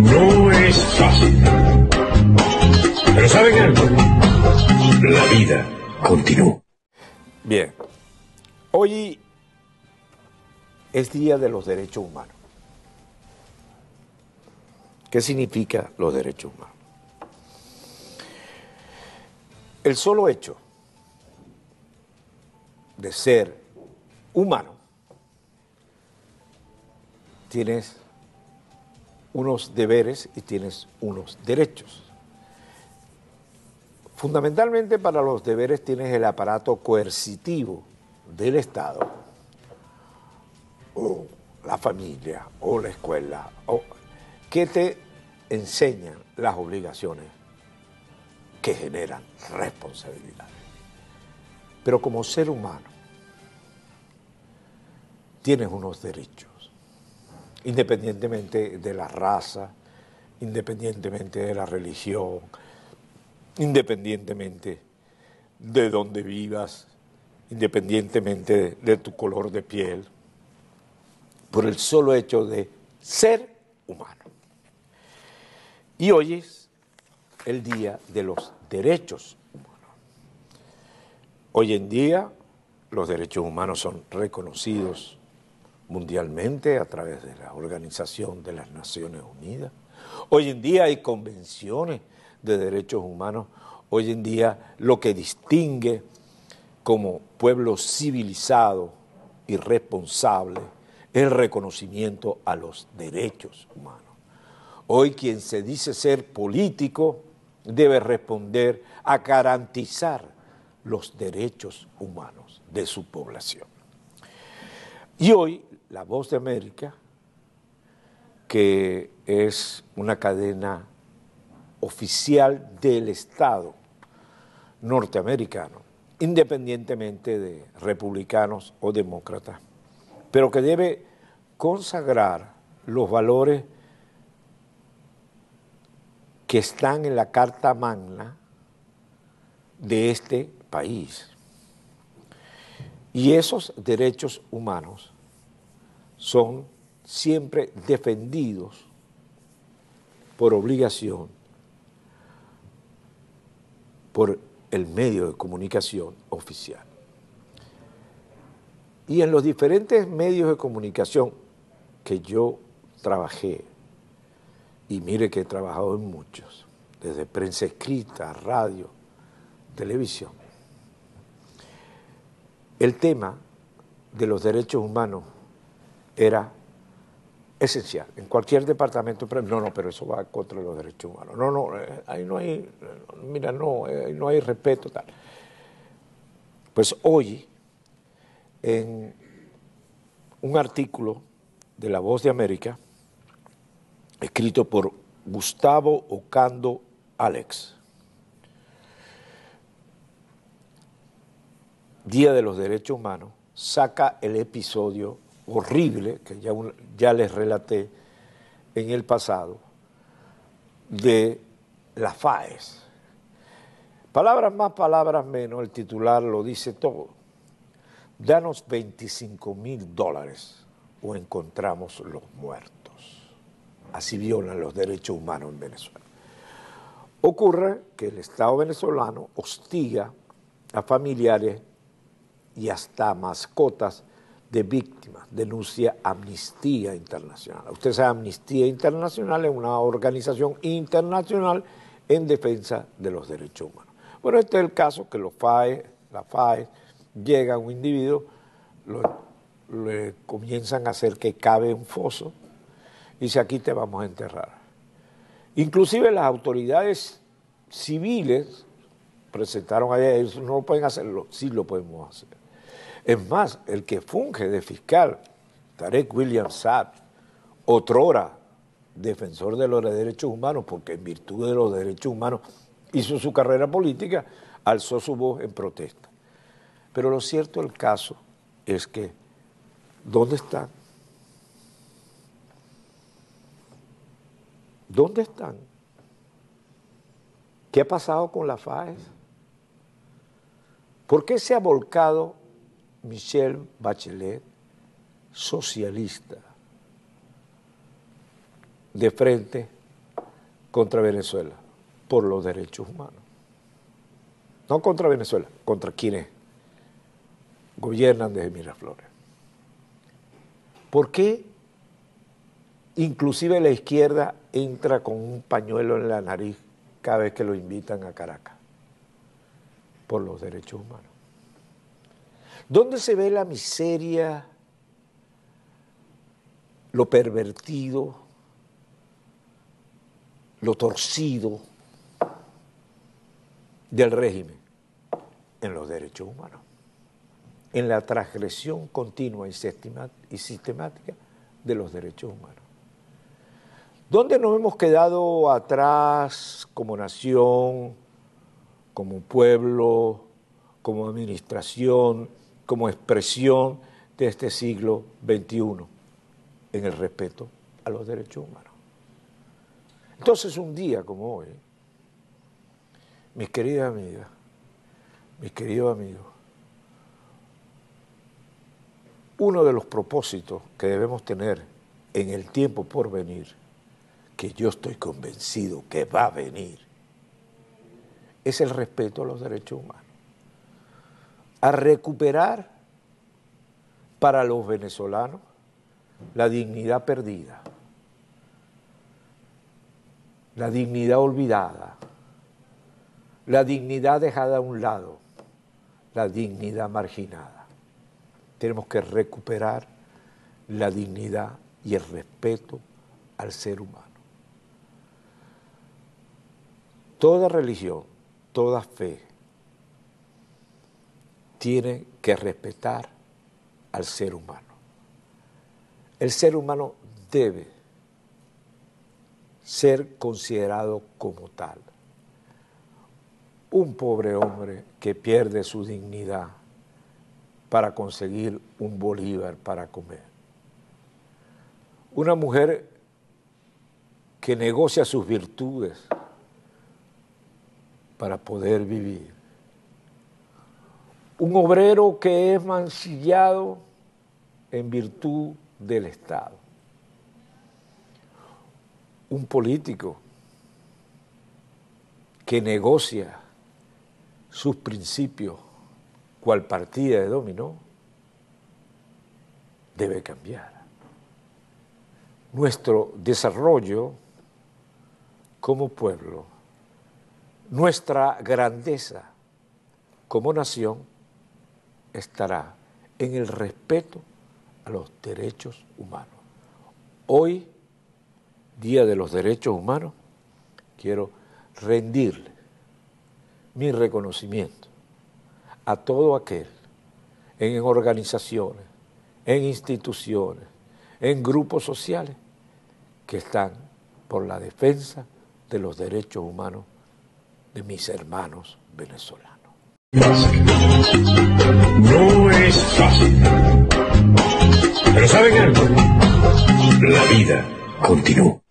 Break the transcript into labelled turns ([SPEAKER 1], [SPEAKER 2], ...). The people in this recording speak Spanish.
[SPEAKER 1] No es fácil. Pero ¿saben algo? La vida continúa.
[SPEAKER 2] Bien, hoy es Día de los Derechos Humanos. ¿Qué significa los derechos humanos? El solo hecho de ser humano tienes unos deberes y tienes unos derechos. Fundamentalmente para los deberes tienes el aparato coercitivo del Estado, o la familia, o la escuela, o, que te enseñan las obligaciones que generan responsabilidades. Pero como ser humano, tienes unos derechos, independientemente de la raza, independientemente de la religión, independientemente de dónde vivas, independientemente de tu color de piel, por el solo hecho de ser humano. Y hoy es el Día de los Derechos Humanos. Hoy en día los derechos humanos son reconocidos mundialmente a través de la Organización de las Naciones Unidas. Hoy en día hay convenciones de derechos humanos, hoy en día lo que distingue como pueblo civilizado y responsable es el reconocimiento a los derechos humanos. Hoy quien se dice ser político debe responder a garantizar los derechos humanos de su población. Y hoy La Voz de América, que es una cadena oficial del Estado norteamericano, independientemente de republicanos o demócratas, pero que debe consagrar los valores que están en la Carta Magna de este país. Y esos derechos humanos son siempre defendidos por obligación por el medio de comunicación oficial. Y en los diferentes medios de comunicación que yo trabajé, y mire que he trabajado en muchos, desde prensa escrita, radio, televisión, el tema de los derechos humanos era esencial. En cualquier departamento, no, no, pero eso va contra los derechos humanos. No, no, eh, ahí no hay, mira, no, eh, no hay respeto, tal. Pues hoy, en un artículo de La Voz de América, escrito por Gustavo Ocando Alex, Día de los Derechos Humanos, saca el episodio horrible que ya, ya les relaté en el pasado de la FAES. Palabras más, palabras menos, el titular lo dice todo. Danos 25 mil dólares o encontramos los muertos. Así violan los derechos humanos en Venezuela. Ocurre que el Estado venezolano hostiga a familiares y hasta mascotas de víctimas, denuncia Amnistía Internacional. Usted sabe, Amnistía Internacional es una organización internacional en defensa de los derechos humanos. Bueno, este es el caso que los FAE, la FAE, llega a un individuo, le comienzan a hacer que cabe un foso y dice aquí te vamos a enterrar. Inclusive las autoridades civiles presentaron allá, ellos no lo pueden hacerlo, sí lo podemos hacer. Es más, el que funge de fiscal, Tarek William Saab, otrora defensor de los derechos humanos, porque en virtud de los derechos humanos hizo su carrera política, alzó su voz en protesta. Pero lo cierto del caso es que, ¿dónde están? ¿Dónde están? ¿Qué ha pasado con la FAES? ¿Por qué se ha volcado Michelle Bachelet, socialista, de frente contra Venezuela por los derechos humanos. No contra Venezuela, contra quienes gobiernan desde Miraflores. ¿Por qué inclusive la izquierda entra con un pañuelo en la nariz cada vez que lo invitan a Caracas? Por los derechos humanos. ¿Dónde se ve la miseria, lo pervertido, lo torcido del régimen? En los derechos humanos, en la transgresión continua y sistemática de los derechos humanos. ¿Dónde nos hemos quedado atrás como nación, como pueblo, como administración, como expresión de este siglo XXI en el respeto a los derechos humanos? Entonces un día como hoy, mis queridas amigas, mis queridos amigos, uno de los propósitos que debemos tener en el tiempo por venir que yo estoy convencido que va a venir, es el respeto a los derechos humanos. A recuperar para los venezolanos la dignidad perdida, la dignidad olvidada, la dignidad dejada a un lado, la dignidad marginada. Tenemos que recuperar la dignidad y el respeto al ser humano. Toda religión, toda fe tiene que respetar al ser humano. El ser humano debe ser considerado como tal. Un pobre hombre que pierde su dignidad para conseguir un bolívar para comer. Una mujer que negocia sus virtudes para poder vivir. Un obrero que es mancillado en virtud del Estado. Un político que negocia sus principios cual partida de dominó, debe cambiar. Nuestro desarrollo como pueblo nuestra grandeza como nación estará en el respeto a los derechos humanos. Hoy, Día de los Derechos Humanos, quiero rendirle mi reconocimiento a todo aquel en organizaciones, en instituciones, en grupos sociales que están por la defensa de los derechos humanos de mis hermanos venezolanos.
[SPEAKER 1] No es fácil. Pero ¿saben algo? La vida continúa.